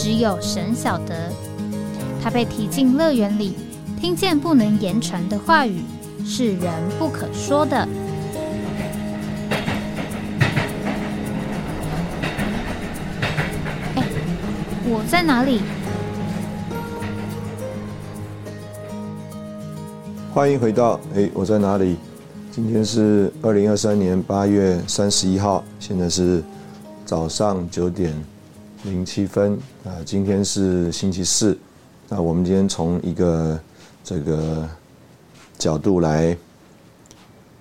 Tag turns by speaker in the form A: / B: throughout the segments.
A: 只有神晓得，他被提进乐园里，听见不能言传的话语，是人不可说的。哎，我在哪里？
B: 欢迎回到哎，我在哪里？今天是二零二三年八月三十一号，现在是早上九点。零七分啊，今天是星期四，那我们今天从一个这个角度来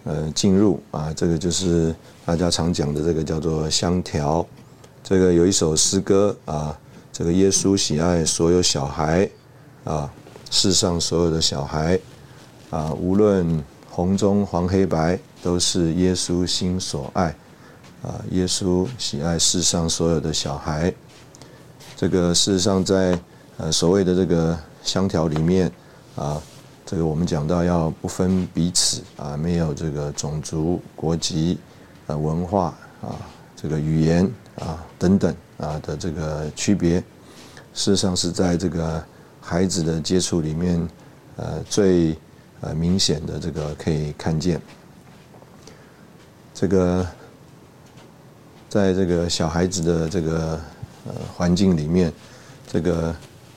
B: 呃进入啊，这个就是大家常讲的这个叫做香条。这个有一首诗歌啊，这个耶稣喜爱所有小孩啊，世上所有的小孩啊，无论红中黄黑白，都是耶稣心所爱啊。耶稣喜爱世上所有的小孩。这个事实上，在呃所谓的这个香条里面啊，这个我们讲到要不分彼此啊，没有这个种族、国籍、呃文化啊，这个语言啊等等啊的这个区别，事实上是在这个孩子的接触里面，呃最呃明显的这个可以看见，这个在这个小孩子的这个。环境里面，这个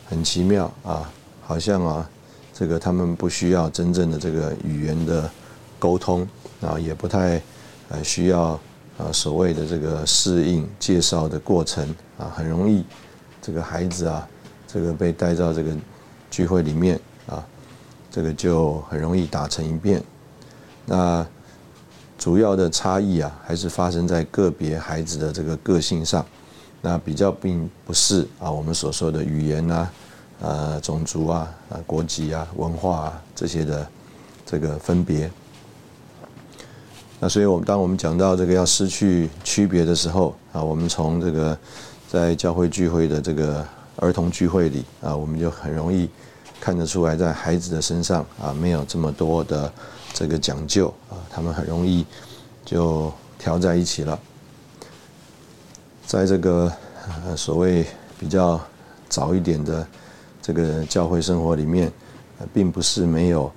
B: 很奇妙啊，好像啊，这个他们不需要真正的这个语言的沟通啊，也不太呃需要啊所谓的这个适应介绍的过程啊，很容易这个孩子啊，这个被带到这个聚会里面啊，这个就很容易打成一片。那主要的差异啊，还是发生在个别孩子的这个个性上。那比较并不是啊，我们所说的语言啊、呃种族啊、啊国籍啊、文化啊这些的这个分别。那所以，我们当我们讲到这个要失去区别的时候啊，我们从这个在教会聚会的这个儿童聚会里啊，我们就很容易看得出来，在孩子的身上啊，没有这么多的这个讲究啊，他们很容易就调在一起了。在这个所谓比较早一点的这个教会生活里面，并不是没有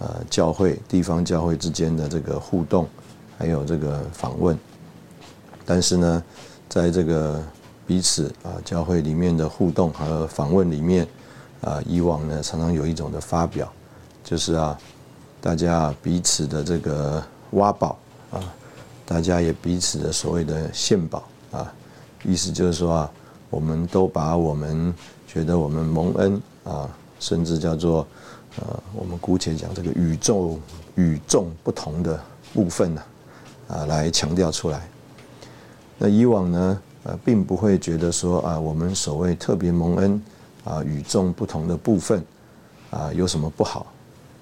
B: 呃教会地方教会之间的这个互动，还有这个访问。但是呢，在这个彼此啊教会里面的互动和访问里面啊，以往呢常常有一种的发表，就是啊大家彼此的这个挖宝啊，大家也彼此的所谓的献宝啊。意思就是说啊，我们都把我们觉得我们蒙恩啊，甚至叫做呃，我们姑且讲这个宇宙与众不同的部分呢，啊，来强调出来。那以往呢，呃，并不会觉得说啊，我们所谓特别蒙恩啊，与众不同的部分啊，有什么不好？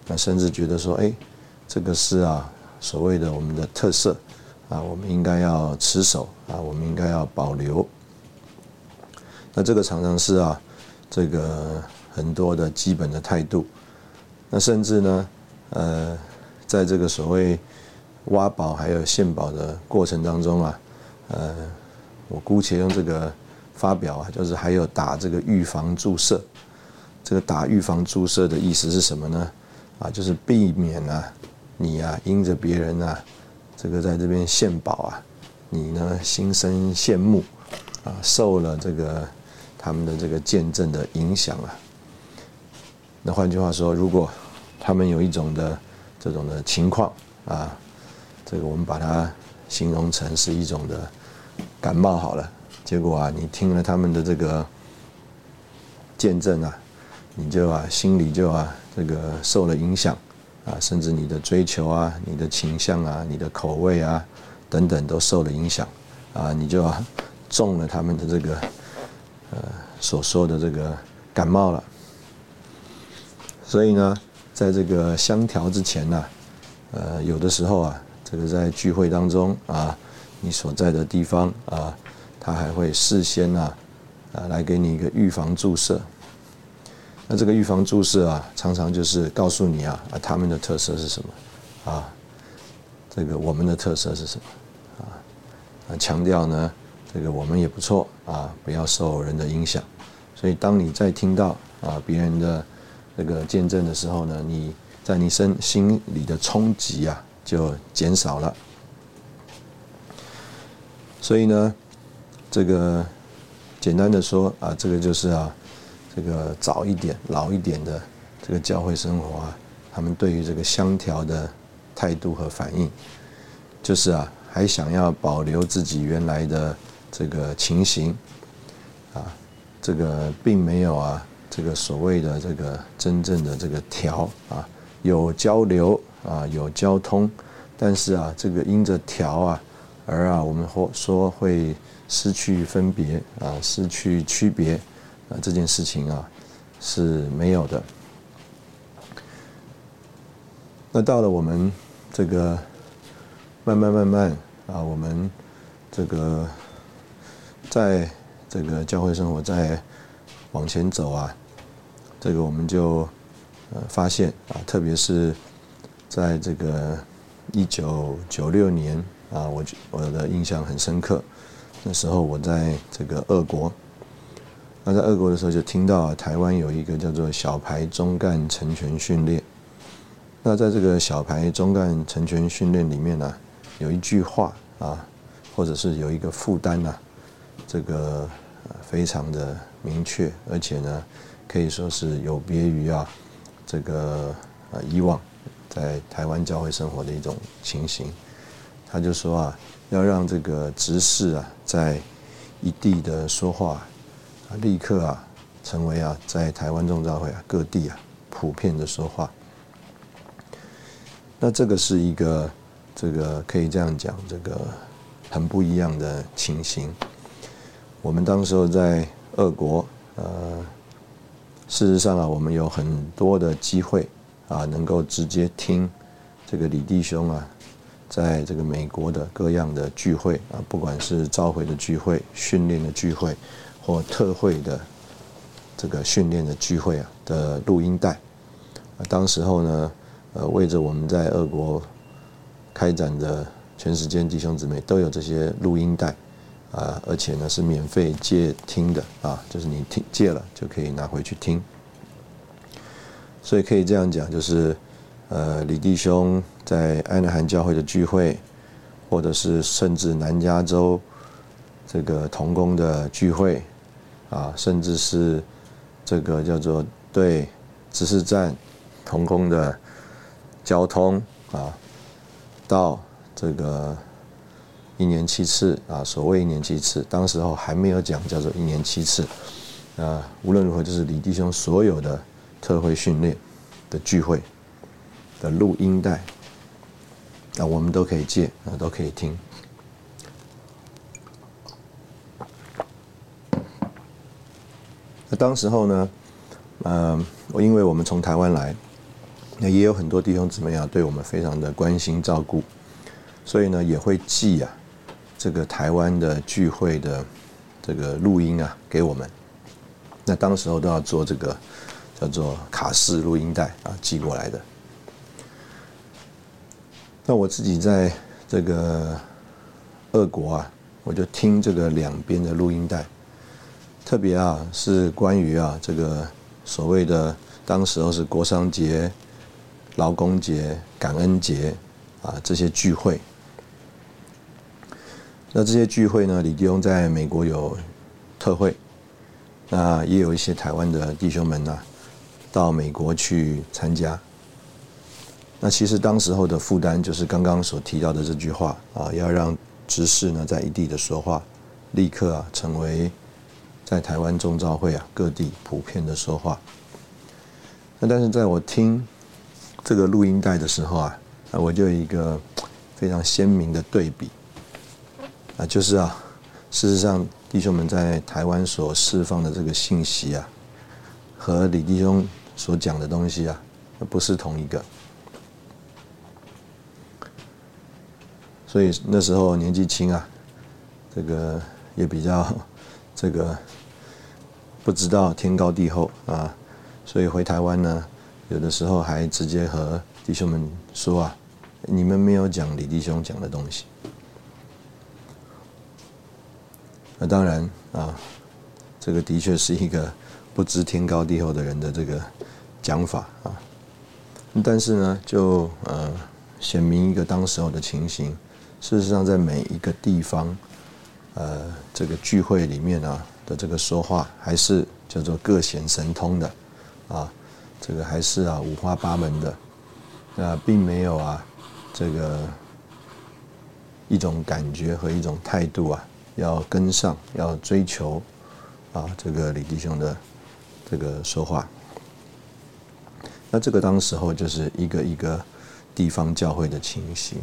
B: 那甚至觉得说，哎，这个是啊，所谓的我们的特色。啊，我们应该要持守啊，我们应该要保留。那这个常常是啊，这个很多的基本的态度。那甚至呢，呃，在这个所谓挖宝还有献宝的过程当中啊，呃，我姑且用这个发表啊，就是还有打这个预防注射。这个打预防注射的意思是什么呢？啊，就是避免啊，你啊，因着别人啊。这个在这边献宝啊，你呢心生羡慕啊，受了这个他们的这个见证的影响啊。那换句话说，如果他们有一种的这种的情况啊，这个我们把它形容成是一种的感冒好了，结果啊，你听了他们的这个见证啊，你就啊心里就啊这个受了影响。啊，甚至你的追求啊，你的倾向啊，你的口味啊，等等都受了影响，啊，你就中了他们的这个呃所说的这个感冒了。所以呢，在这个香调之前呢，呃，有的时候啊，这个在聚会当中啊，你所在的地方啊，他还会事先啊，啊，来给你一个预防注射。那这个预防注射啊，常常就是告诉你啊，啊，他们的特色是什么，啊，这个我们的特色是什么，啊，啊，强调呢，这个我们也不错啊，不要受人的影响。所以，当你在听到啊别人的这个见证的时候呢，你在你身心里的冲击啊就减少了。所以呢，这个简单的说啊，这个就是啊。这个早一点、老一点的这个教会生活啊，他们对于这个香调的态度和反应，就是啊，还想要保留自己原来的这个情形，啊，这个并没有啊，这个所谓的这个真正的这个调啊，有交流啊，有交通，但是啊，这个因着调啊，而啊，我们或说会失去分别啊，失去区别。啊，这件事情啊是没有的。那到了我们这个慢慢慢慢啊，我们这个在这个教会生活在往前走啊，这个我们就呃发现啊，特别是在这个一九九六年啊，我我的印象很深刻，那时候我在这个俄国。那在俄国的时候，就听到台湾有一个叫做小排中干成全训练。那在这个小排中干成全训练里面呢，有一句话啊，或者是有一个负担呐，这个非常的明确，而且呢，可以说是有别于啊，这个呃以往在台湾教会生活的一种情形。他就说啊，要让这个执事啊，在一地的说话。立刻啊，成为啊，在台湾众召会啊各地啊普遍的说话。那这个是一个这个可以这样讲，这个很不一样的情形。我们当时候在俄国，呃，事实上啊，我们有很多的机会啊，能够直接听这个李弟兄啊，在这个美国的各样的聚会啊，不管是召回的聚会、训练的聚会。或特会的这个训练的聚会啊的录音带，当时候呢，呃，为着我们在俄国开展的全时间弟兄姊妹都有这些录音带，啊，而且呢是免费借听的啊，就是你听借了就可以拿回去听，所以可以这样讲，就是呃，李弟兄在安纳罕教会的聚会，或者是甚至南加州这个童工的聚会。啊，甚至是这个叫做对指示站同工的交通啊，到这个一年七次啊，所谓一年七次，当时候还没有讲叫做一年七次啊。无论如何，就是李弟兄所有的特会训练的聚会的录音带啊，我们都可以借啊，都可以听。那当时候呢，嗯，我因为我们从台湾来，那也有很多弟兄姊妹啊，对我们非常的关心照顾，所以呢也会寄啊这个台湾的聚会的这个录音啊给我们。那当时候都要做这个叫做卡式录音带啊寄过来的。那我自己在这个俄国啊，我就听这个两边的录音带。特别啊，是关于啊这个所谓的当时候是国商节、劳工节、感恩节啊这些聚会。那这些聚会呢，李弟兄在美国有特会，那也有一些台湾的弟兄们呢到美国去参加。那其实当时候的负担就是刚刚所提到的这句话啊，要让执事呢在一地的说话，立刻啊成为。在台湾中召会啊，各地普遍的说话。那但是在我听这个录音带的时候啊，啊，我就有一个非常鲜明的对比啊，就是啊，事实上弟兄们在台湾所释放的这个信息啊，和李弟兄所讲的东西啊，不是同一个。所以那时候年纪轻啊，这个也比较这个不知道天高地厚啊，所以回台湾呢，有的时候还直接和弟兄们说啊，你们没有讲李弟兄讲的东西。那当然啊，这个的确是一个不知天高地厚的人的这个讲法啊。但是呢，就呃显明一个当时候的情形。事实上，在每一个地方，呃，这个聚会里面啊的这个说话，还是叫做各显神通的，啊，这个还是啊五花八门的，那并没有啊这个一种感觉和一种态度啊，要跟上，要追求啊这个李弟兄的这个说话。那这个当时候就是一个一个地方教会的情形。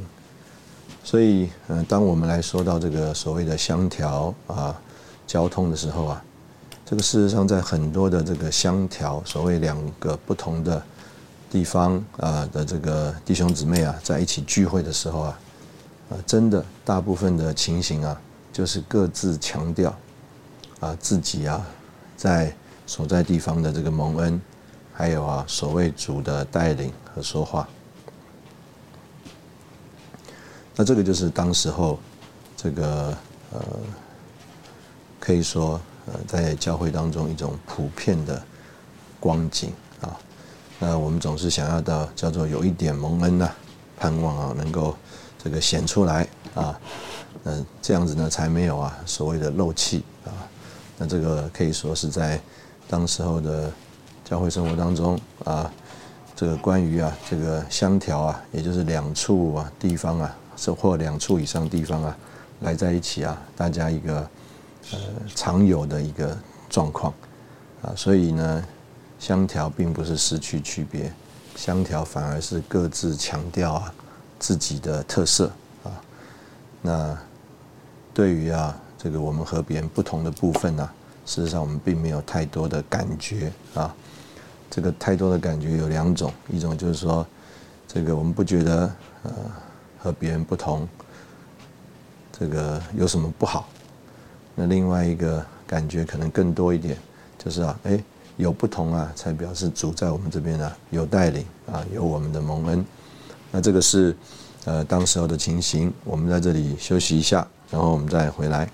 B: 所以，嗯，当我们来说到这个所谓的香调啊交通的时候啊，这个事实上在很多的这个乡调，所谓两个不同的地方啊的这个弟兄姊妹啊在一起聚会的时候啊，啊，真的大部分的情形啊，就是各自强调啊自己啊在所在地方的这个蒙恩，还有啊所谓主的带领和说话。那这个就是当时候，这个呃，可以说呃，在教会当中一种普遍的光景啊。那我们总是想要到叫做有一点蒙恩呐，盼望啊能够这个显出来啊，嗯，这样子呢才没有啊所谓的漏气啊。那这个可以说是在当时候的教会生活当中啊，这个关于啊这个相调啊，也就是两处啊地方啊。是或两处以上地方啊，来在一起啊，大家一个呃常有的一个状况啊，所以呢，相调并不是失去区别，相调反而是各自强调啊自己的特色啊。那对于啊这个我们和别人不同的部分呢，事实上我们并没有太多的感觉啊。这个太多的感觉有两种，一种就是说，这个我们不觉得呃。和别人不同，这个有什么不好？那另外一个感觉可能更多一点，就是啊，哎，有不同啊，才表示主在我们这边啊有带领啊，有我们的蒙恩。那这个是呃当时候的情形。我们在这里休息一下，然后我们再回来。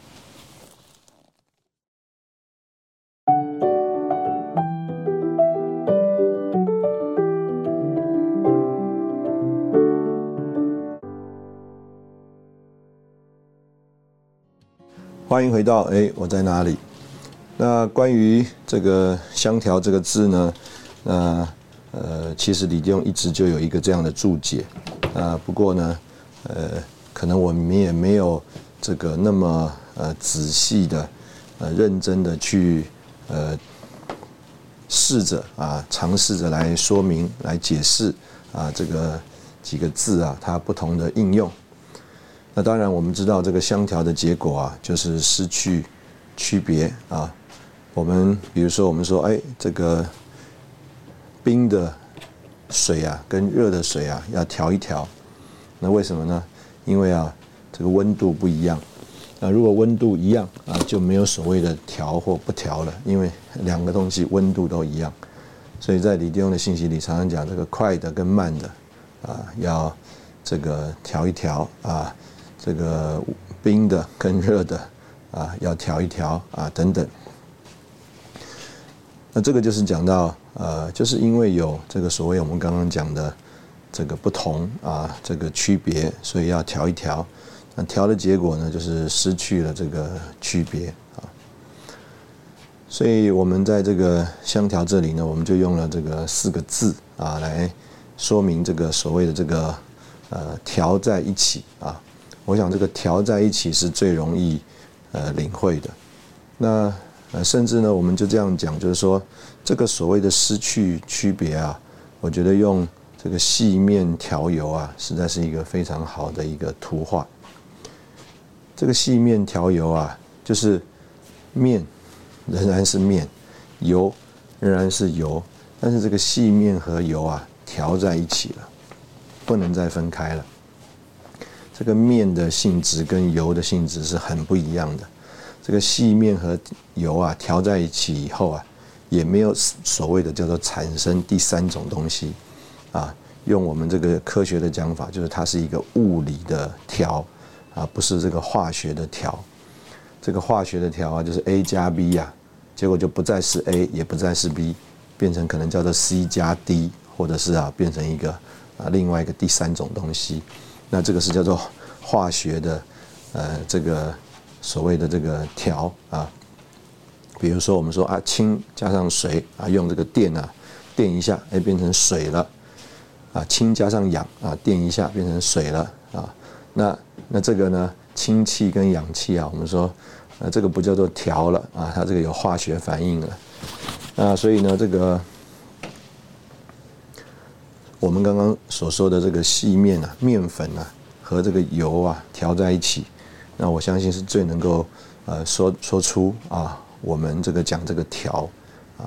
B: 欢迎回到哎，我在哪里？那关于这个“香条”这个字呢？那呃，其实李弟一直就有一个这样的注解啊。不过呢，呃，可能我们也没有这个那么呃仔细的、呃认真的去呃试着啊，尝试着来说明、来解释啊这个几个字啊它不同的应用。那当然，我们知道这个相调的结果啊，就是失去区别啊。我们比如说，我们说，哎，这个冰的水啊，跟热的水啊，要调一调。那为什么呢？因为啊，这个温度不一样。那如果温度一样啊，就没有所谓的调或不调了，因为两个东西温度都一样。所以在李弟兄的信息里，常常讲这个快的跟慢的啊，要这个调一调啊。这个冰的跟热的啊，要调一调啊，等等。那这个就是讲到呃，就是因为有这个所谓我们刚刚讲的这个不同啊，这个区别，所以要调一调。那调的结果呢，就是失去了这个区别啊。所以我们在这个香调这里呢，我们就用了这个四个字啊，来说明这个所谓的这个呃调在一起啊。我想这个调在一起是最容易呃领会的。那呃甚至呢，我们就这样讲，就是说这个所谓的失去区别啊，我觉得用这个细面调油啊，实在是一个非常好的一个图画。这个细面调油啊，就是面仍然是面，油仍然是油，但是这个细面和油啊调在一起了，不能再分开了。这个面的性质跟油的性质是很不一样的。这个细面和油啊调在一起以后啊，也没有所谓的叫做产生第三种东西啊。用我们这个科学的讲法，就是它是一个物理的调啊，不是这个化学的调。这个化学的调啊，就是 A 加 B 呀，结果就不再是 A，也不再是 B，变成可能叫做 C 加 D，或者是啊变成一个啊另外一个第三种东西。那这个是叫做化学的呃这个所谓的这个调啊。比如说我们说啊氢加上水啊，用这个电啊电一下，哎变成水了。啊，氢加上氧啊，电一下变成水了啊。那那这个呢，氢气跟氧气啊，我们说，呃，这个不叫做调了啊，它这个有化学反应了。啊所以呢，这个我们刚刚所说的这个细面啊，面粉啊和这个油啊调在一起，那我相信是最能够呃说说出啊，我们这个讲这个调啊，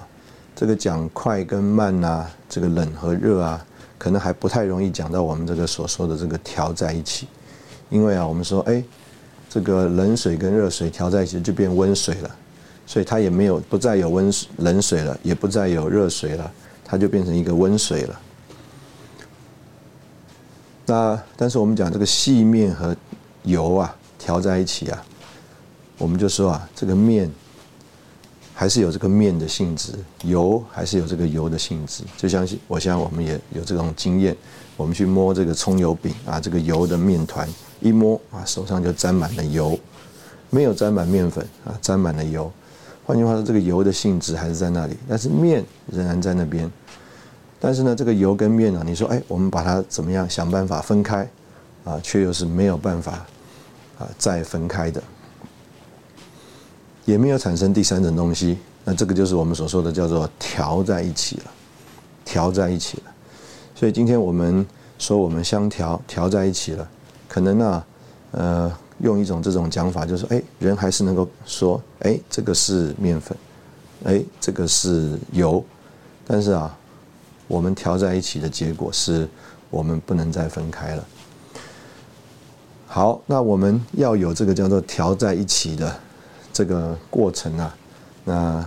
B: 这个讲快跟慢呐，这个冷和热啊。可能还不太容易讲到我们这个所说的这个调在一起，因为啊，我们说哎，这个冷水跟热水调在一起就变温水了，所以它也没有不再有温冷水了，也不再有热水了，它就变成一个温水了。那但是我们讲这个细面和油啊调在一起啊，我们就说啊，这个面。还是有这个面的性质，油还是有这个油的性质。就相信，我想我们也有这种经验。我们去摸这个葱油饼啊，这个油的面团，一摸啊，手上就沾满了油，没有沾满面粉啊，沾满了油。换句话说，这个油的性质还是在那里，但是面仍然在那边。但是呢，这个油跟面呢，你说，哎，我们把它怎么样想办法分开啊，却又是没有办法啊再分开的。也没有产生第三种东西，那这个就是我们所说的叫做调在一起了，调在一起了。所以今天我们说我们相调调在一起了，可能呢，呃，用一种这种讲法，就是，哎，人还是能够说，哎，这个是面粉，哎，这个是油，但是啊，我们调在一起的结果是我们不能再分开了。好，那我们要有这个叫做调在一起的。这个过程啊，那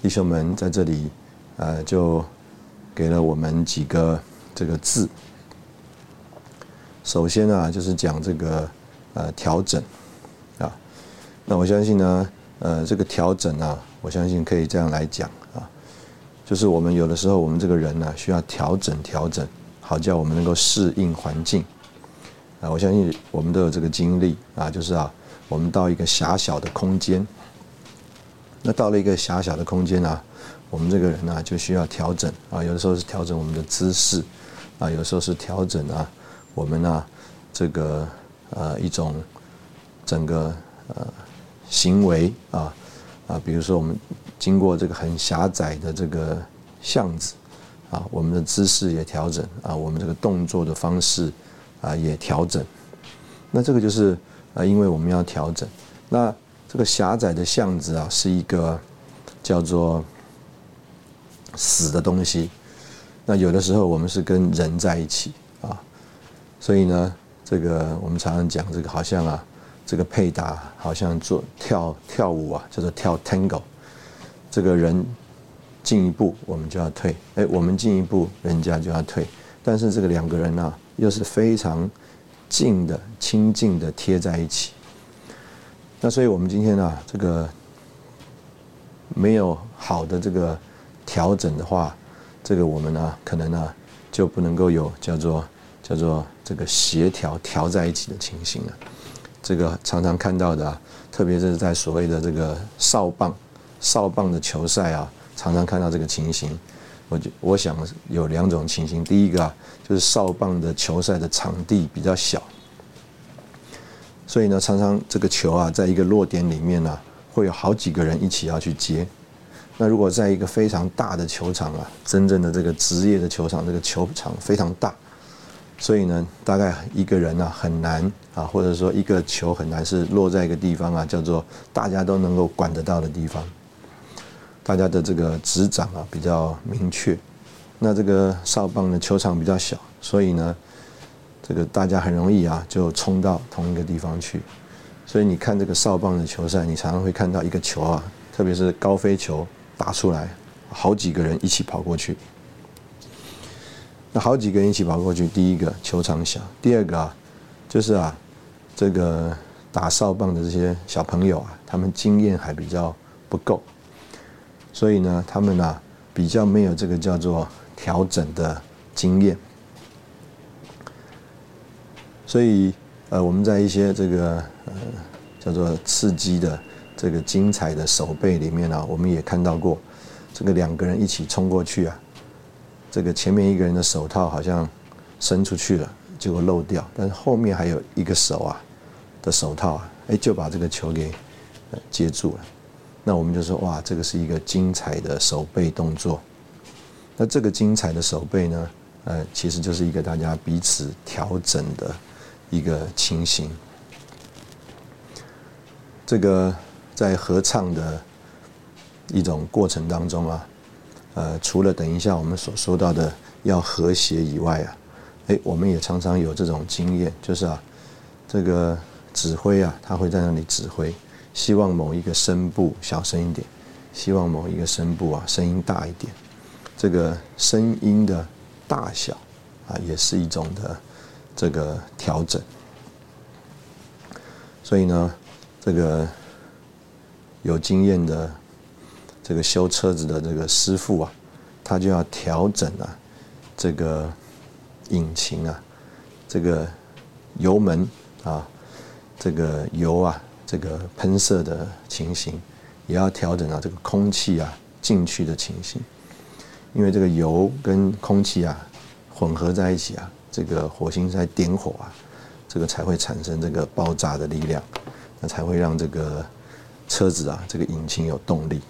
B: 弟兄们在这里，呃，就给了我们几个这个字。首先啊，就是讲这个呃调整啊。那我相信呢，呃，这个调整啊，我相信可以这样来讲啊，就是我们有的时候我们这个人呢，需要调整调整，好叫我们能够适应环境啊。我相信我们都有这个经历啊，就是啊。我们到一个狭小的空间，那到了一个狭小的空间啊，我们这个人呢就需要调整啊，有的时候是调整我们的姿势啊，有的时候是调整啊我们呢这个呃一种整个呃行为啊啊，比如说我们经过这个很狭窄的这个巷子啊，我们的姿势也调整啊，我们这个动作的方式啊也调整，那这个就是。啊，因为我们要调整，那这个狭窄的巷子啊，是一个叫做死的东西。那有的时候我们是跟人在一起啊，所以呢，这个我们常常讲这个好像啊，这个配搭好像做跳跳舞啊，叫做跳 tango。这个人进一步，我们就要退；哎，我们进一步，人家就要退。但是这个两个人呢，又是非常。近的、亲近的贴在一起。那所以我们今天呢，这个没有好的这个调整的话，这个我们呢，可能呢就不能够有叫做叫做这个协调调在一起的情形了。这个常常看到的，特别是在所谓的这个哨棒、少棒的球赛啊，常常看到这个情形。我就我想有两种情形，第一个啊，就是少棒的球赛的场地比较小，所以呢，常常这个球啊，在一个落点里面呢，会有好几个人一起要去接。那如果在一个非常大的球场啊，真正的这个职业的球场，这个球场非常大，所以呢，大概一个人啊很难啊，或者说一个球很难是落在一个地方啊，叫做大家都能够管得到的地方。大家的这个执掌啊比较明确，那这个哨棒的球场比较小，所以呢，这个大家很容易啊就冲到同一个地方去。所以你看这个哨棒的球赛，你常常会看到一个球啊，特别是高飞球打出来，好几个人一起跑过去。那好几个人一起跑过去，第一个球场小，第二个啊，就是啊，这个打哨棒的这些小朋友啊，他们经验还比较不够，所以呢，他们啊比较没有这个叫做调整的经验，所以呃，我们在一些这个呃叫做刺激的这个精彩的手背里面呢，我们也看到过，这个两个人一起冲过去啊。这个前面一个人的手套好像伸出去了，结果漏掉，但是后面还有一个手啊的手套啊，哎就把这个球给接住了。那我们就说哇，这个是一个精彩的手背动作。那这个精彩的手背呢，呃，其实就是一个大家彼此调整的一个情形。这个在合唱的一种过程当中啊。呃，除了等一下我们所说到的要和谐以外啊，哎，我们也常常有这种经验，就是啊，这个指挥啊，他会在那里指挥，希望某一个声部小声一点，希望某一个声部啊声音大一点，这个声音的大小啊，也是一种的这个调整。所以呢，这个有经验的。这个修车子的这个师傅啊，他就要调整啊，这个引擎啊，这个油门啊，这个油啊，这个喷射的情形，也要调整啊，这个空气啊进去的情形，因为这个油跟空气啊混合在一起啊，这个火星在点火啊，这个才会产生这个爆炸的力量，那才会让这个车子啊，这个引擎有动力。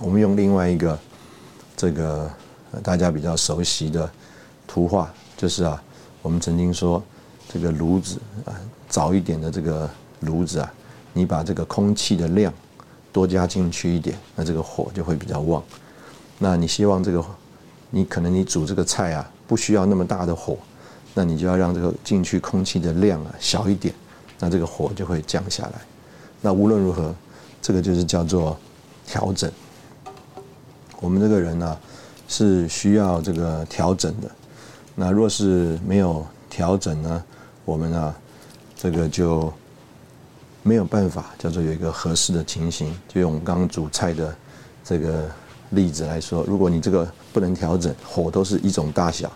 B: 我们用另外一个这个大家比较熟悉的图画，就是啊，我们曾经说这个炉子啊，早一点的这个炉子啊，你把这个空气的量多加进去一点，那这个火就会比较旺。那你希望这个你可能你煮这个菜啊，不需要那么大的火，那你就要让这个进去空气的量啊小一点，那这个火就会降下来。那无论如何，这个就是叫做调整。我们这个人呢，是需要这个调整的。那若是没有调整呢，我们啊，这个就没有办法叫做有一个合适的情形。就用我们刚刚煮菜的这个例子来说，如果你这个不能调整，火都是一种大小，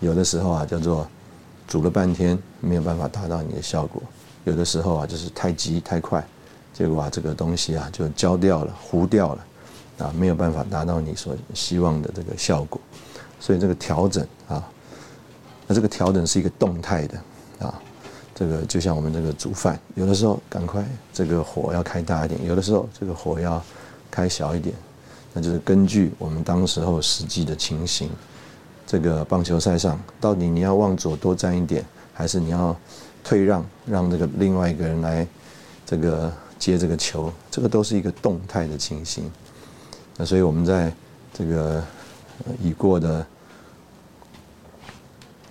B: 有的时候啊，叫做煮了半天没有办法达到你的效果；有的时候啊，就是太急太快，结果啊，这个东西啊就焦掉了、糊掉了。啊，没有办法达到你所希望的这个效果，所以这个调整啊，那这个调整是一个动态的啊，这个就像我们这个煮饭，有的时候赶快这个火要开大一点，有的时候这个火要开小一点，那就是根据我们当时候实际的情形，这个棒球赛上到底你要往左多站一点，还是你要退让，让这个另外一个人来这个接这个球，这个都是一个动态的情形。那所以我们在这个已过的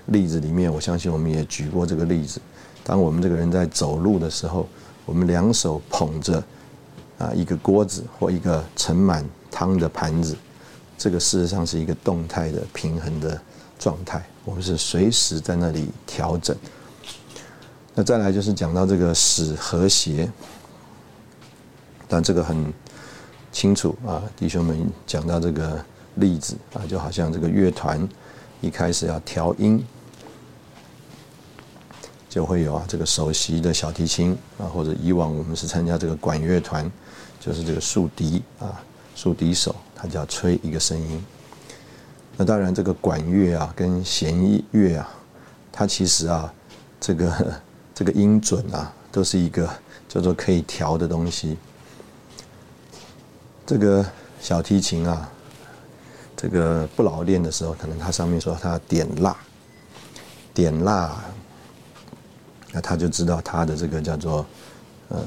B: 例子里面，我相信我们也举过这个例子。当我们这个人在走路的时候，我们两手捧着啊一个锅子或一个盛满汤的盘子，这个事实上是一个动态的平衡的状态。我们是随时在那里调整。那再来就是讲到这个使和谐，但这个很。清楚啊，弟兄们讲到这个例子啊，就好像这个乐团一开始要调音，就会有啊这个首席的小提琴啊，或者以往我们是参加这个管乐团，就是这个竖笛啊，竖笛手他就要吹一个声音。那当然这个管乐啊跟弦乐啊，它其实啊这个这个音准啊都是一个叫做可以调的东西。这个小提琴啊，这个不老练的时候，可能它上面说它点蜡，点蜡，那他就知道他的这个叫做呃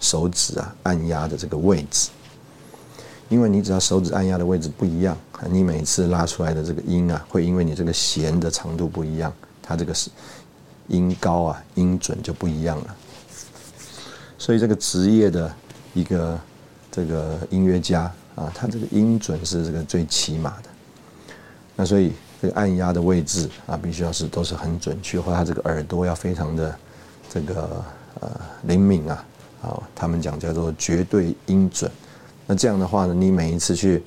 B: 手指啊按压的这个位置。因为你只要手指按压的位置不一样，你每次拉出来的这个音啊，会因为你这个弦的长度不一样，它这个是音高啊音准就不一样了。所以这个职业的一个这个音乐家啊，他这个音准是这个最起码的。那所以这个按压的位置啊，必须要是都是很准确，或他这个耳朵要非常的这个呃灵敏啊，啊，他们讲叫做绝对音准。那这样的话呢，你每一次去，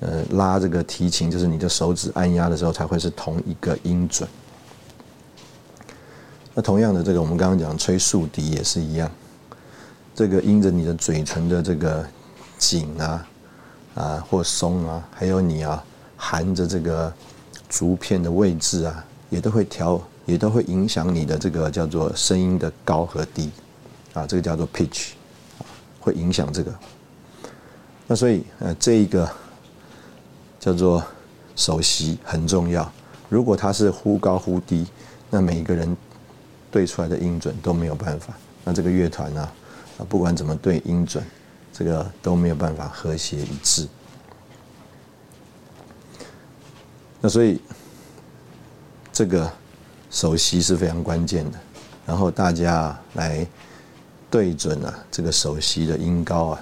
B: 呃，拉这个提琴，就是你的手指按压的时候，才会是同一个音准。那同样的，这个我们刚刚讲吹竖笛也是一样，这个因着你的嘴唇的这个紧啊，啊或松啊，还有你啊含着这个竹片的位置啊，也都会调，也都会影响你的这个叫做声音的高和低，啊，这个叫做 pitch，会影响这个。那所以，呃，这一个叫做首席很重要。如果它是忽高忽低，那每一个人对出来的音准都没有办法。那这个乐团呢，啊，不管怎么对音准，这个都没有办法和谐一致。那所以，这个首席是非常关键的。然后大家来对准啊，这个首席的音高啊。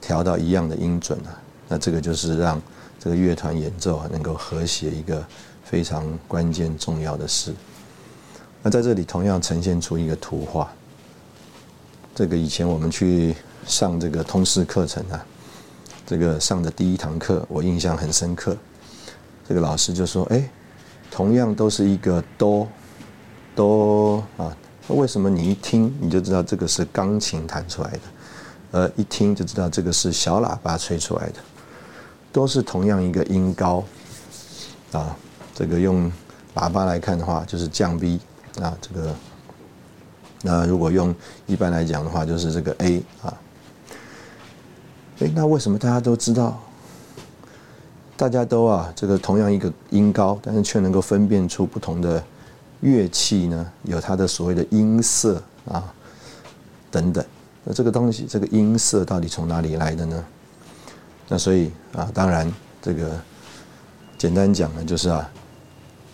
B: 调到一样的音准啊，那这个就是让这个乐团演奏啊能够和谐一个非常关键重要的事。那在这里同样呈现出一个图画。这个以前我们去上这个通识课程啊，这个上的第一堂课我印象很深刻。这个老师就说：“哎，同样都是一个哆哆啊，为什么你一听你就知道这个是钢琴弹出来的？”呃，一听就知道这个是小喇叭吹出来的，都是同样一个音高，啊，这个用喇叭来看的话就是降 B，啊，这个，那如果用一般来讲的话就是这个 A 啊，哎，那为什么大家都知道，大家都啊这个同样一个音高，但是却能够分辨出不同的乐器呢？有它的所谓的音色啊，等等。那这个东西，这个音色到底从哪里来的呢？那所以啊，当然这个简单讲呢，就是啊，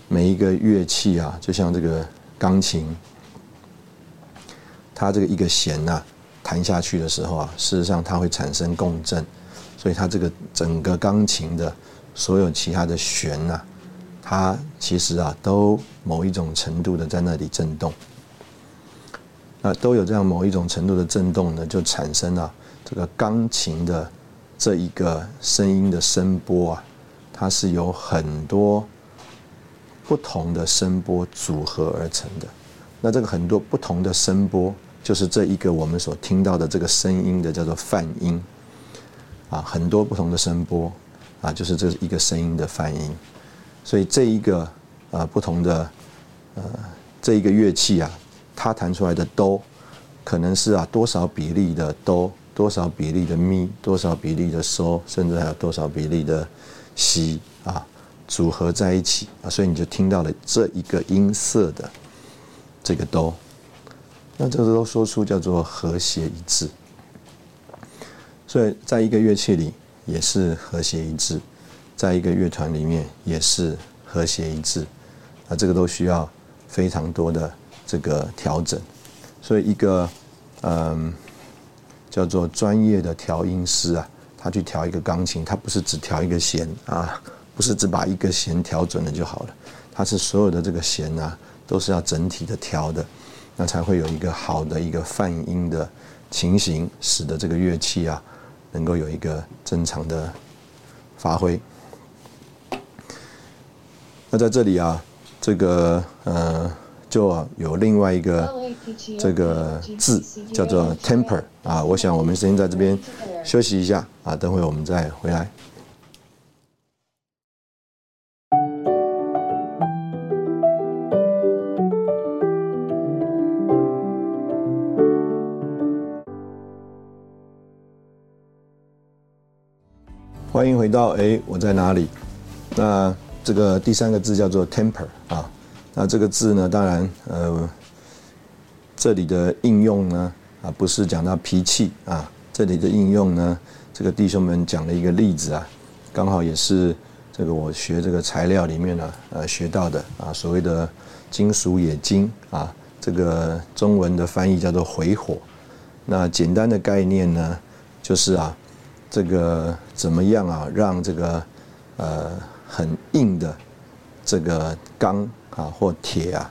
B: 每一个乐器啊，就像这个钢琴，它这个一个弦呐弹下去的时候啊，事实上它会产生共振，所以它这个整个钢琴的所有其他的弦呐，它其实啊都某一种程度的在那里震动。那都有这样某一种程度的震动呢，就产生了这个钢琴的这一个声音的声波啊，它是由很多不同的声波组合而成的。那这个很多不同的声波，就是这一个我们所听到的这个声音的叫做泛音啊，很多不同的声波啊，就是这一个声音的泛音。所以这一个啊不同的呃这一个乐器啊。它弹出来的哆，可能是啊多少比例的哆，多少比例的咪，多少比例的嗦，甚至还有多少比例的西啊，组合在一起啊，所以你就听到了这一个音色的这个哆，那这个都说出叫做和谐一致。所以在一个乐器里也是和谐一致，在一个乐团里面也是和谐一致，啊，这个都需要非常多的。这个调整，所以一个嗯叫做专业的调音师啊，他去调一个钢琴，他不是只调一个弦啊，不是只把一个弦调准了就好了，他是所有的这个弦啊都是要整体的调的，那才会有一个好的一个泛音的情形，使得这个乐器啊能够有一个正常的发挥。那在这里啊，这个呃。就有另外一个这个字叫做 temper 啊，我想我们先在这边休息一下啊，等会我们再回来。欢迎回到哎，我在哪里？那这个第三个字叫做 temper 啊。那这个字呢，当然呃，这里的应用呢啊，不是讲到脾气啊，这里的应用呢，这个弟兄们讲了一个例子啊，刚好也是这个我学这个材料里面呢呃学到的啊，所谓的金属冶金啊，这个中文的翻译叫做回火。那简单的概念呢，就是啊，这个怎么样啊，让这个呃很硬的这个钢啊或铁啊，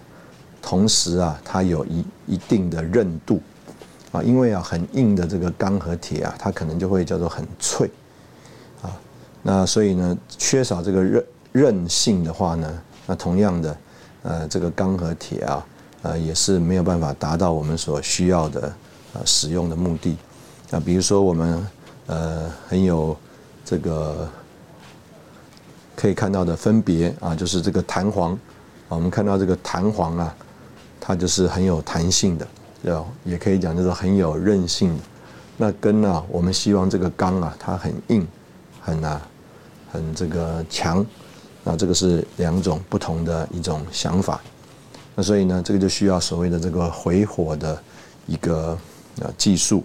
B: 同时啊，它有一一定的韧度。啊，因为啊，很硬的这个钢和铁啊，它可能就会叫做很脆，啊，那所以呢，缺少这个韧韧性的话呢，那同样的，呃，这个钢和铁啊，呃，也是没有办法达到我们所需要的呃使用的目的。啊，比如说我们呃很有这个可以看到的分别啊，就是这个弹簧，我们看到这个弹簧啊，它就是很有弹性的。要也可以讲，就是很有韧性。那根呢，我们希望这个钢啊，它很硬，很啊，很这个强。那这个是两种不同的一种想法。那所以呢，这个就需要所谓的这个回火的一个呃技术。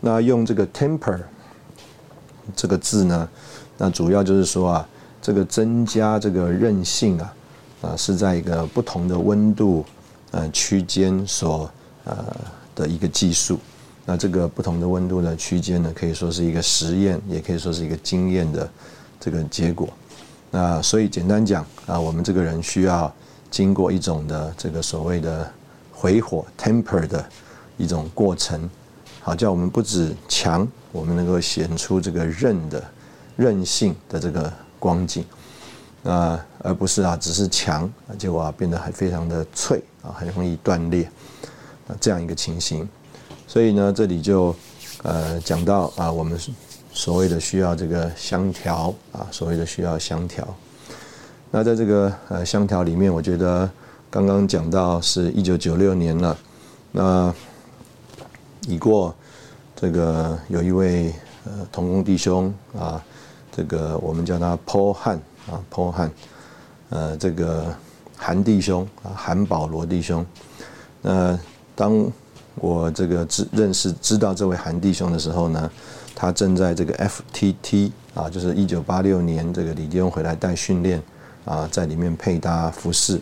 B: 那用这个 temper 这个字呢，那主要就是说啊，这个增加这个韧性啊，啊是在一个不同的温度呃区间所。呃的一个技术，那这个不同的温度的区间呢，可以说是一个实验，也可以说是一个经验的这个结果。那所以简单讲啊，我们这个人需要经过一种的这个所谓的回火 （temper） 的一种过程，好叫我们不止强，我们能够显出这个韧的韧性的这个光景，啊，而不是啊只是强，结果啊变得还非常的脆啊，很容易断裂。啊，这样一个情形，所以呢，这里就呃讲到啊，我们所谓的需要这个香调啊，所谓的需要香调。那在这个呃香调里面，我觉得刚刚讲到是一九九六年了，那已过这个有一位呃同工弟兄啊，这个我们叫他坡汉啊，坡汉，呃，这个韩弟兄啊，韩保罗弟兄，那。当我这个知认识知道这位韩弟兄的时候呢，他正在这个 FTT 啊，就是一九八六年这个李弟兄回来带训练啊，在里面配搭服饰。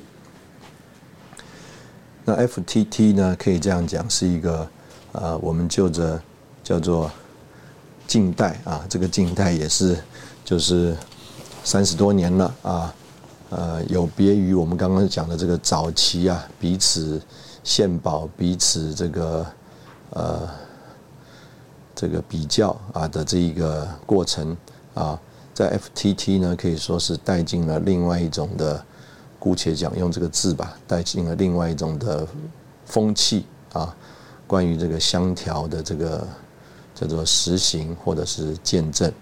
B: 那 FTT 呢，可以这样讲，是一个呃，我们就着叫做近代啊，这个近代也是就是三十多年了啊，呃，有别于我们刚刚讲的这个早期啊，彼此。献宝彼此这个呃这个比较啊的这一个过程啊，在 FTT 呢可以说是带进了另外一种的，姑且讲用这个字吧，带进了另外一种的风气啊，关于这个香调的这个叫做实行或者是见证。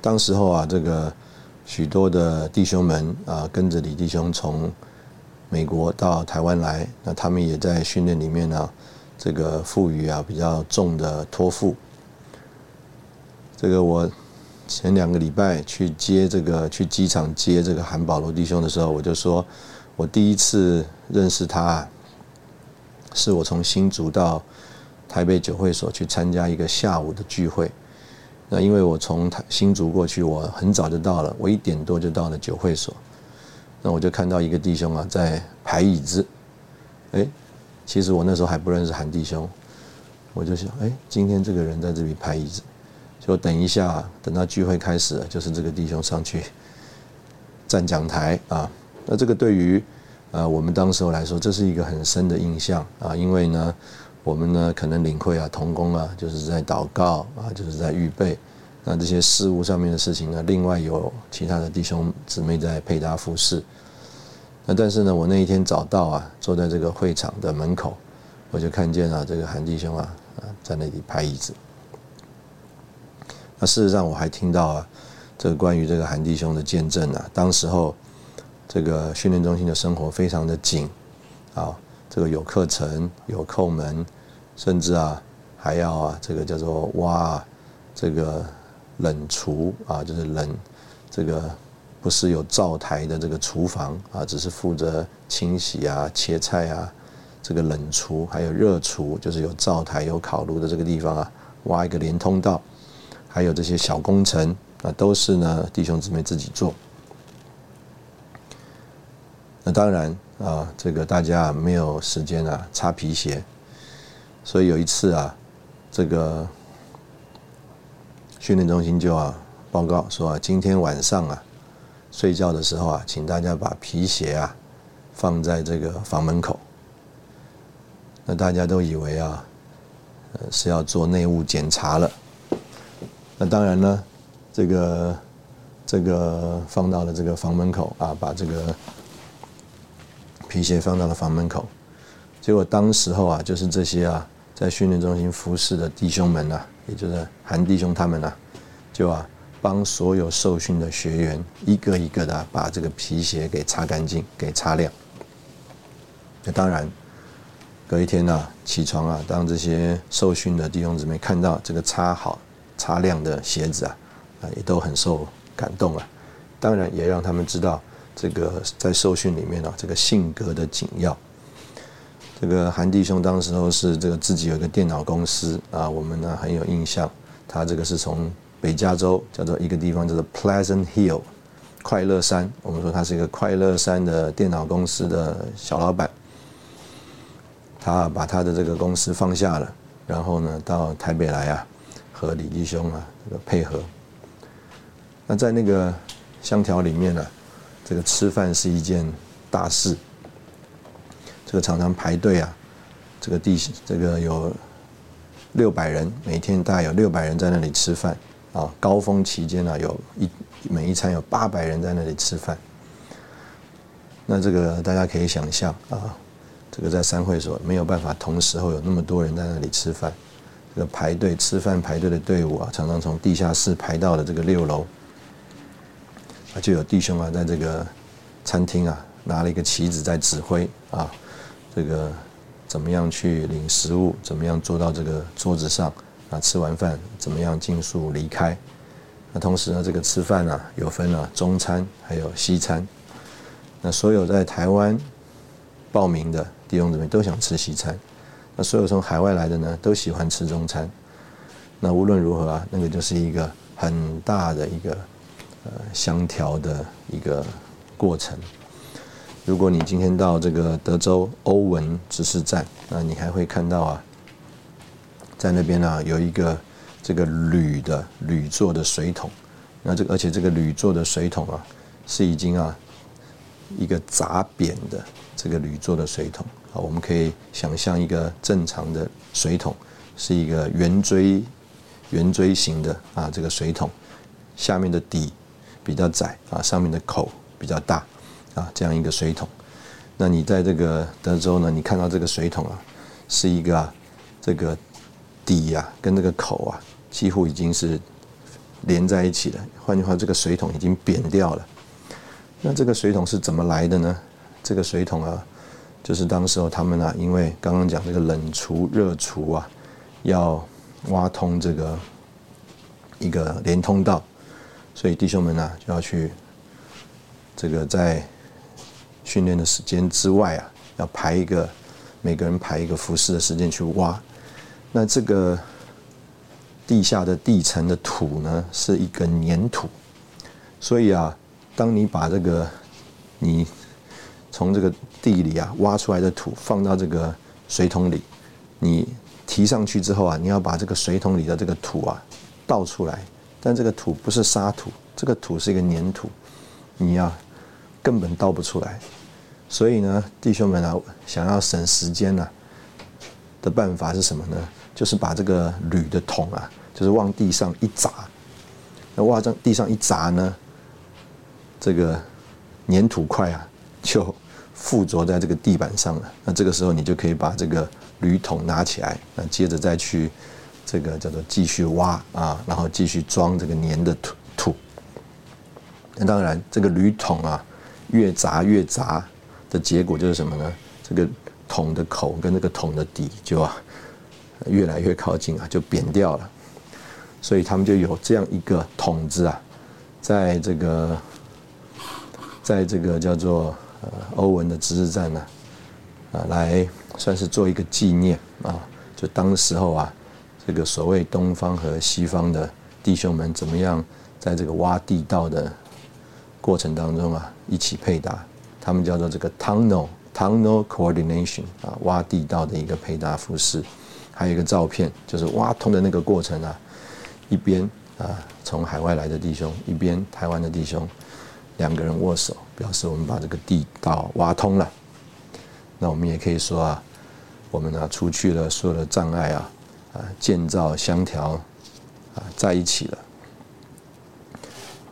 B: 当时候啊，这个许多的弟兄们啊，跟着李弟兄从。美国到台湾来，那他们也在训练里面呢，这个赋予啊比较重的托付。这个我前两个礼拜去接这个去机场接这个韩保罗弟兄的时候，我就说，我第一次认识他，是我从新竹到台北酒会所去参加一个下午的聚会。那因为我从新竹过去，我很早就到了，我一点多就到了酒会所。那我就看到一个弟兄啊，在排椅子，哎，其实我那时候还不认识韩弟兄，我就想，哎，今天这个人在这里排椅子，就等一下，等到聚会开始，就是这个弟兄上去 站讲台啊。那这个对于呃我们当时候来说，这是一个很深的印象啊，因为呢，我们呢可能领会啊、同工啊，就是在祷告啊，就是在预备。那这些事物上面的事情呢？另外有其他的弟兄姊妹在配搭服饰。那但是呢，我那一天早到啊，坐在这个会场的门口，我就看见了这个韩弟兄啊，啊在那里拍椅子。那事实上我还听到啊，这个关于这个韩弟兄的见证啊，当时候这个训练中心的生活非常的紧，啊，这个有课程有扣门，甚至啊还要啊这个叫做挖这个。冷厨啊，就是冷这个不是有灶台的这个厨房啊，只是负责清洗啊、切菜啊，这个冷厨还有热厨，就是有灶台、有烤炉的这个地方啊，挖一个连通道，还有这些小工程啊，都是呢弟兄姊妹自己做。那当然啊，这个大家没有时间啊擦皮鞋，所以有一次啊，这个训练中心就啊报告说啊，今天晚上啊。睡觉的时候啊，请大家把皮鞋啊放在这个房门口。那大家都以为啊，是要做内务检查了。那当然呢，这个这个放到了这个房门口啊，把这个皮鞋放到了房门口。结果当时候啊，就是这些啊在训练中心服侍的弟兄们呐，也就是韩弟兄他们呐，就啊。帮所有受训的学员一个一个的把这个皮鞋给擦干净，给擦亮。那当然，隔一天呢，起床啊，当这些受训的弟兄姊妹看到这个擦好、擦亮的鞋子啊，啊，也都很受感动啊。当然，也让他们知道这个在受训里面啊，这个性格的紧要。这个韩弟兄当时候是这个自己有一个电脑公司啊，我们呢很有印象，他这个是从。北加州叫做一个地方叫做 Pleasant Hill，快乐山。我们说他是一个快乐山的电脑公司的小老板。他把他的这个公司放下了，然后呢到台北来啊，和李弟兄啊这个配合。那在那个香条里面呢，这个吃饭是一件大事。这个常常排队啊，这个地这个有六百人，每天大概有六百人在那里吃饭。啊，高峰期间呢，有一每一餐有八百人在那里吃饭。那这个大家可以想象啊，这个在三会所没有办法同时候有那么多人在那里吃饭，这个排队吃饭排队的队伍啊，常常从地下室排到了这个六楼。就有弟兄啊，在这个餐厅啊，拿了一个旗子在指挥啊，这个怎么样去领食物，怎么样坐到这个桌子上。啊，吃完饭怎么样？尽速离开。那同时呢，这个吃饭啊，有分了中餐还有西餐。那所有在台湾报名的弟兄姊妹都想吃西餐，那所有从海外来的呢，都喜欢吃中餐。那无论如何啊，那个就是一个很大的一个呃相调的一个过程。如果你今天到这个德州欧文指示站，那你还会看到啊。在那边呢，有一个这个铝的铝做的水桶，那这个而且这个铝做的水桶啊，是已经啊一个砸扁的这个铝做的水桶啊，我们可以想象一个正常的水桶是一个圆锥圆锥形的啊这个水桶，下面的底比较窄啊，上面的口比较大啊这样一个水桶，那你在这个德州呢，你看到这个水桶啊，是一个啊这个。底呀，跟这个口啊，几乎已经是连在一起了。换句话，这个水桶已经扁掉了。那这个水桶是怎么来的呢？这个水桶啊，就是当时候他们啊，因为刚刚讲这个冷厨、热厨啊，要挖通这个一个连通道，所以弟兄们呢就要去这个在训练的时间之外啊，要排一个每个人排一个服侍的时间去挖。那这个地下的地层的土呢，是一个粘土，所以啊，当你把这个你从这个地里啊挖出来的土放到这个水桶里，你提上去之后啊，你要把这个水桶里的这个土啊倒出来，但这个土不是沙土，这个土是一个粘土，你呀根本倒不出来，所以呢，弟兄们啊，想要省时间呢的办法是什么呢？就是把这个铝的桶啊，就是往地上一砸，那往这地上一砸呢，这个粘土块啊就附着在这个地板上了。那这个时候你就可以把这个铝桶拿起来，那接着再去这个叫做继续挖啊，然后继续装这个粘的土土。那当然，这个铝桶啊越砸越砸的结果就是什么呢？这个桶的口跟那个桶的底就啊。越来越靠近啊，就扁掉了，所以他们就有这样一个桶子啊，在这个在这个叫做呃欧文的值日站呢，啊，来算是做一个纪念啊，就当时候啊，这个所谓东方和西方的弟兄们怎么样在这个挖地道的过程当中啊，一起配搭，他们叫做这个 tunnel tunnel coordination 啊，挖地道的一个配搭服饰，还有一个照片，就是挖通的那个过程啊，一边啊从海外来的弟兄，一边台湾的弟兄。两个人握手，表示我们把这个地道挖通了。那我们也可以说啊，我们呢除去了所有的障碍啊，啊建造相调啊在一起了。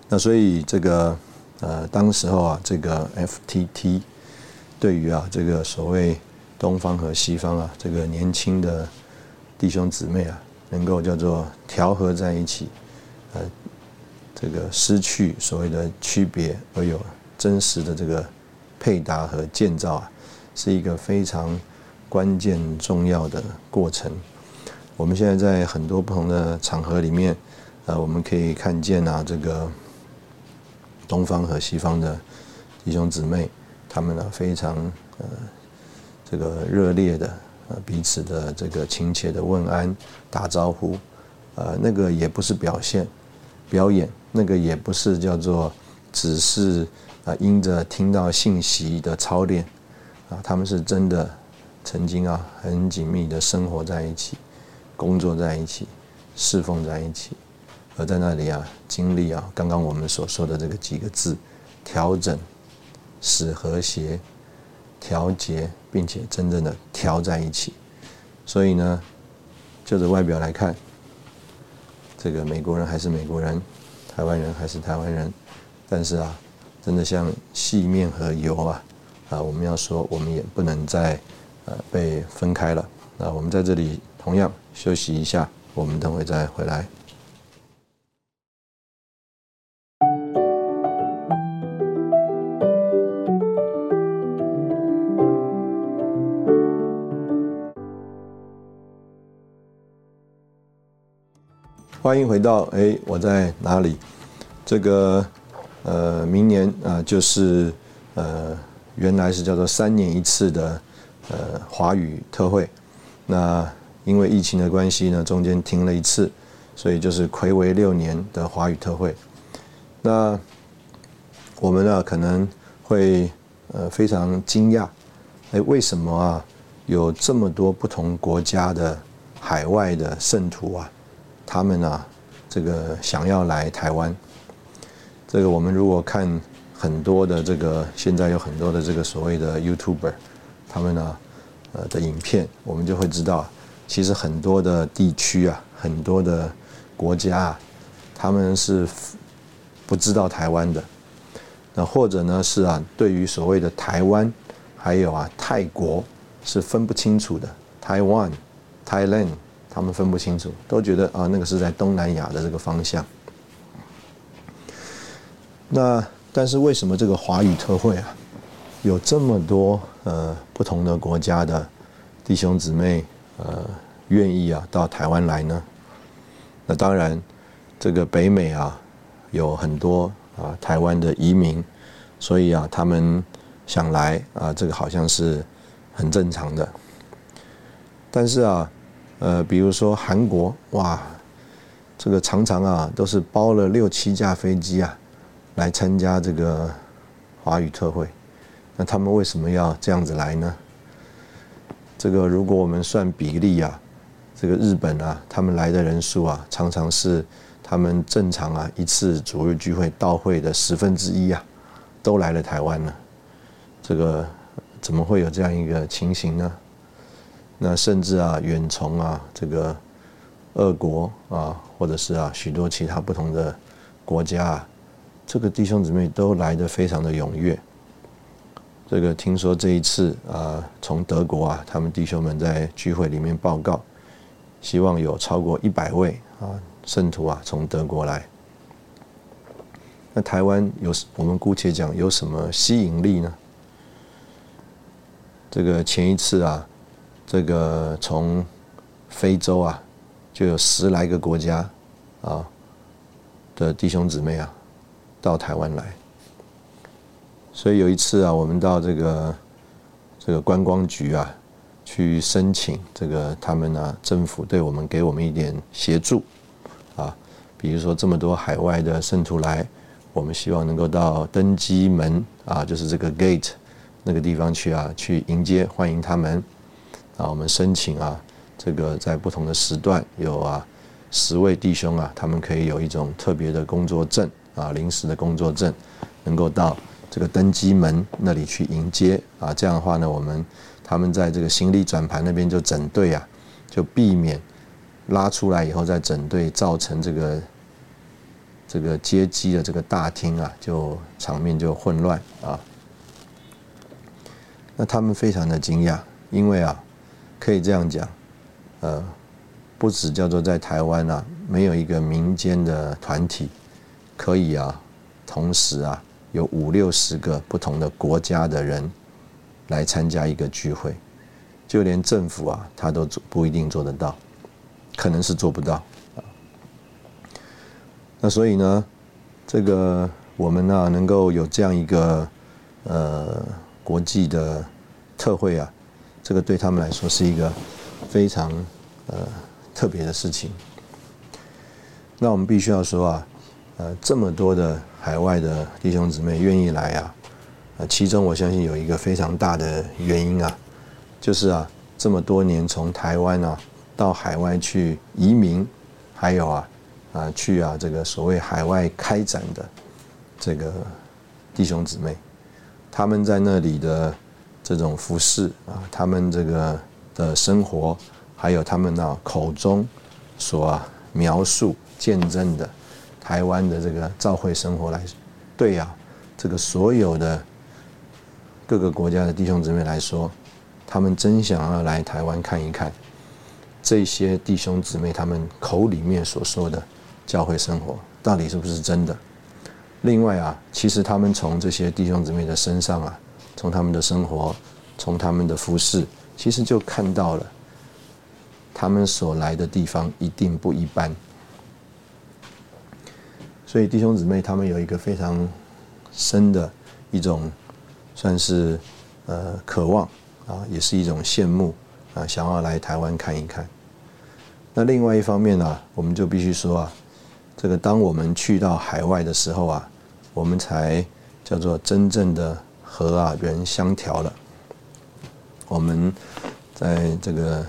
B: 那所以这个呃，当时候啊，这个 FTT 对于啊这个所谓东方和西方啊这个年轻的弟兄姊妹啊，能够叫做调和在一起，呃。这个失去所谓的区别，而有真实的这个配搭和建造啊，是一个非常关键重要的过程。我们现在在很多不同的场合里面，呃，我们可以看见啊，这个东方和西方的弟兄姊妹，他们呢非常呃这个热烈的呃彼此的这个亲切的问安打招呼，呃，那个也不是表现表演。那个也不是叫做，只是啊，因着听到信息的操练，啊，他们是真的曾经啊，很紧密的生活在一起，工作在一起，侍奉在一起，而在那里啊，经历啊，刚刚我们所说的这个几个字，调整，使和谐，调节，并且真正的调在一起。所以呢，就着外表来看，这个美国人还是美国人。台湾人还是台湾人，但是啊，真的像细面和油啊，啊，我们要说，我们也不能再呃被分开了。那我们在这里同样休息一下，我们等会再回来。欢迎回到哎，我在哪里？这个呃，明年啊，就是呃，原来是叫做三年一次的呃华语特会。那因为疫情的关系呢，中间停了一次，所以就是魁违六年的华语特会。那我们呢，可能会呃非常惊讶，哎，为什么啊，有这么多不同国家的海外的圣徒啊？他们呢，这个想要来台湾，这个我们如果看很多的这个现在有很多的这个所谓的 YouTuber，他们呢，呃的影片，我们就会知道，其实很多的地区啊，很多的国家啊，他们是不知道台湾的，那或者呢是啊，对于所谓的台湾，还有啊泰国是分不清楚的，Taiwan，Thailand。他们分不清楚，都觉得啊，那个是在东南亚的这个方向。那但是为什么这个华语特会啊，有这么多呃不同的国家的弟兄姊妹呃愿意啊到台湾来呢？那当然，这个北美啊有很多啊台湾的移民，所以啊他们想来啊，这个好像是很正常的。但是啊。呃，比如说韩国，哇，这个常常啊都是包了六七架飞机啊，来参加这个华语特会。那他们为什么要这样子来呢？这个如果我们算比例啊，这个日本啊，他们来的人数啊，常常是他们正常啊一次主日聚会到会的十分之一啊，都来了台湾了。这个怎么会有这样一个情形呢？那甚至啊，远从啊这个俄国啊，或者是啊许多其他不同的国家啊，这个弟兄姊妹都来的非常的踊跃。这个听说这一次啊，从德国啊，他们弟兄们在聚会里面报告，希望有超过一百位啊圣徒啊从德国来。那台湾有我们姑且讲有什么吸引力呢？这个前一次啊。这个从非洲啊，就有十来个国家啊的弟兄姊妹啊，到台湾来。所以有一次啊，我们到这个这个观光局啊，去申请这个他们呢政府对我们给我们一点协助啊，比如说这么多海外的圣徒来，我们希望能够到登机门啊，就是这个 gate 那个地方去啊，去迎接欢迎他们啊，我们申请啊，这个在不同的时段有啊十位弟兄啊，他们可以有一种特别的工作证啊，临时的工作证，能够到。这个登机门那里去迎接啊，这样的话呢，我们他们在这个行李转盘那边就整队啊，就避免拉出来以后再整队，造成这个这个接机的这个大厅啊，就场面就混乱啊。那他们非常的惊讶，因为啊，可以这样讲，呃，不止叫做在台湾啊，没有一个民间的团体可以啊，同时啊。有五六十个不同的国家的人来参加一个聚会，就连政府啊，他都不一定做得到，可能是做不到啊。那所以呢，这个我们呢能够有这样一个呃国际的特会啊，这个对他们来说是一个非常呃特别的事情。那我们必须要说啊，呃，这么多的。海外的弟兄姊妹愿意来啊，呃，其中我相信有一个非常大的原因啊，就是啊，这么多年从台湾啊到海外去移民，还有啊啊去啊这个所谓海外开展的这个弟兄姊妹，他们在那里的这种服饰啊，他们这个的生活，还有他们那口中所描述见证的。台湾的这个教会生活来，对呀，这个所有的各个国家的弟兄姊妹来说，他们真想要来台湾看一看这些弟兄姊妹他们口里面所说的教会生活到底是不是真的。另外啊，其实他们从这些弟兄姊妹的身上啊，从他们的生活，从他们的服饰，其实就看到了他们所来的地方一定不一般。所以弟兄姊妹他们有一个非常深的一种，算是呃渴望啊，也是一种羡慕啊，想要来台湾看一看。那另外一方面呢，我们就必须说啊，这个当我们去到海外的时候啊，我们才叫做真正的和啊人相调了。我们在这个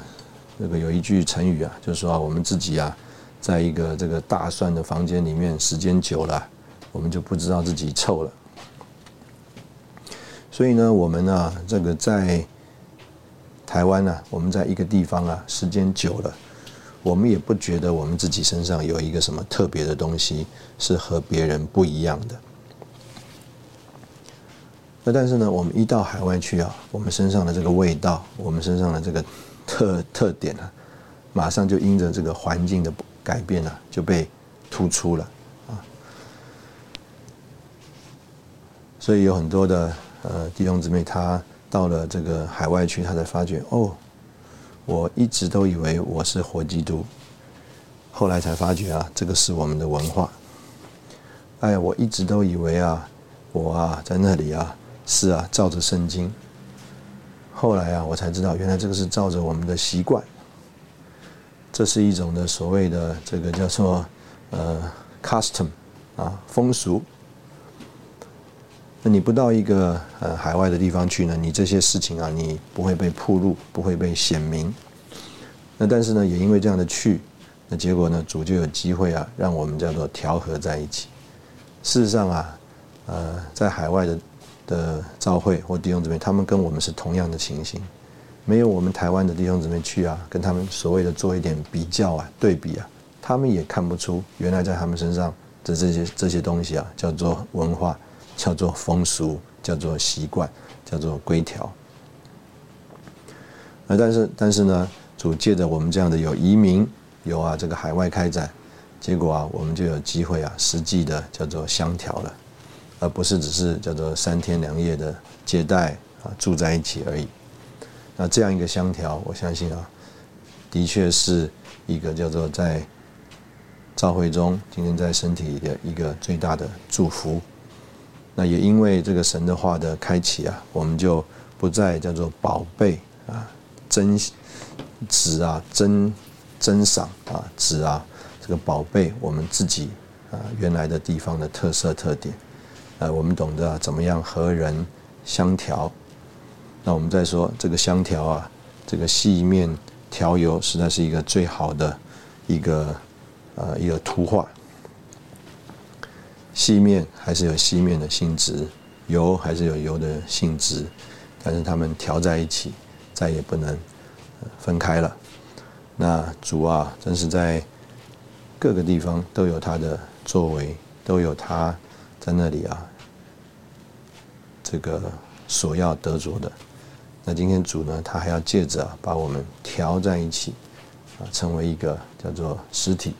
B: 这个有一句成语啊，就是说我们自己啊。在一个这个大蒜的房间里面，时间久了，我们就不知道自己臭了。所以呢，我们呢，这个在台湾呢，我们在一个地方啊，时间久了，我们也不觉得我们自己身上有一个什么特别的东西是和别人不一样的。那但是呢，我们一到海外去啊，我们身上的这个味道，我们身上的这个特特点啊，马上就因着这个环境的。改变了就被突出了啊，所以有很多的呃弟兄姊妹，他到了这个海外去，他才发觉哦，我一直都以为我是活基督，后来才发觉啊，这个是我们的文化。哎，我一直都以为啊，我啊在那里啊是啊照着圣经，后来啊我才知道，原来这个是照着我们的习惯。这是一种的所谓的这个叫做呃 custom 啊风俗。那你不到一个呃海外的地方去呢，你这些事情啊，你不会被铺露，不会被显明。那但是呢，也因为这样的去，那结果呢，主就有机会啊，让我们叫做调和在一起。事实上啊，呃，在海外的的教会或弟兄姊妹，他们跟我们是同样的情形。没有我们台湾的弟兄姊妹去啊，跟他们所谓的做一点比较啊、对比啊，他们也看不出原来在他们身上的这些这些东西啊，叫做文化，叫做风俗，叫做习惯，叫做规条。那但是但是呢，主借着我们这样的有移民，有啊这个海外开展，结果啊，我们就有机会啊，实际的叫做相调了，而不是只是叫做三天两夜的接待啊，住在一起而已。那这样一个相调，我相信啊，的确是一个叫做在召会中今天在身体里的一个最大的祝福。那也因为这个神的话的开启啊，我们就不再叫做宝贝啊、珍值啊、珍珍赏啊、值啊，这个宝贝我们自己啊原来的地方的特色特点，呃，我们懂得怎么样和人相调。那我们再说这个香调啊，这个细面调油实在是一个最好的一个呃一个图画。细面还是有细面的性质，油还是有油的性质，但是它们调在一起，再也不能分开了。那主啊，真是在各个地方都有他的作为，都有他在那里啊，这个所要得着的。那今天主呢，他还要借着啊，把我们调在一起，啊，成为一个叫做实体。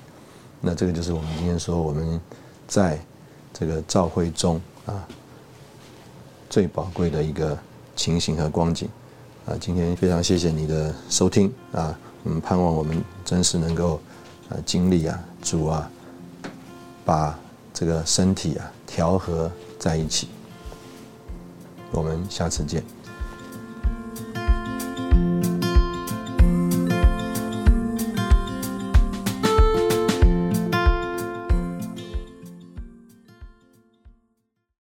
B: 那这个就是我们今天说我们在这个召会中啊最宝贵的一个情形和光景。啊，今天非常谢谢你的收听啊，我们盼望我们真是能够啊经历啊主啊把这个身体啊调和在一起。我们下次见。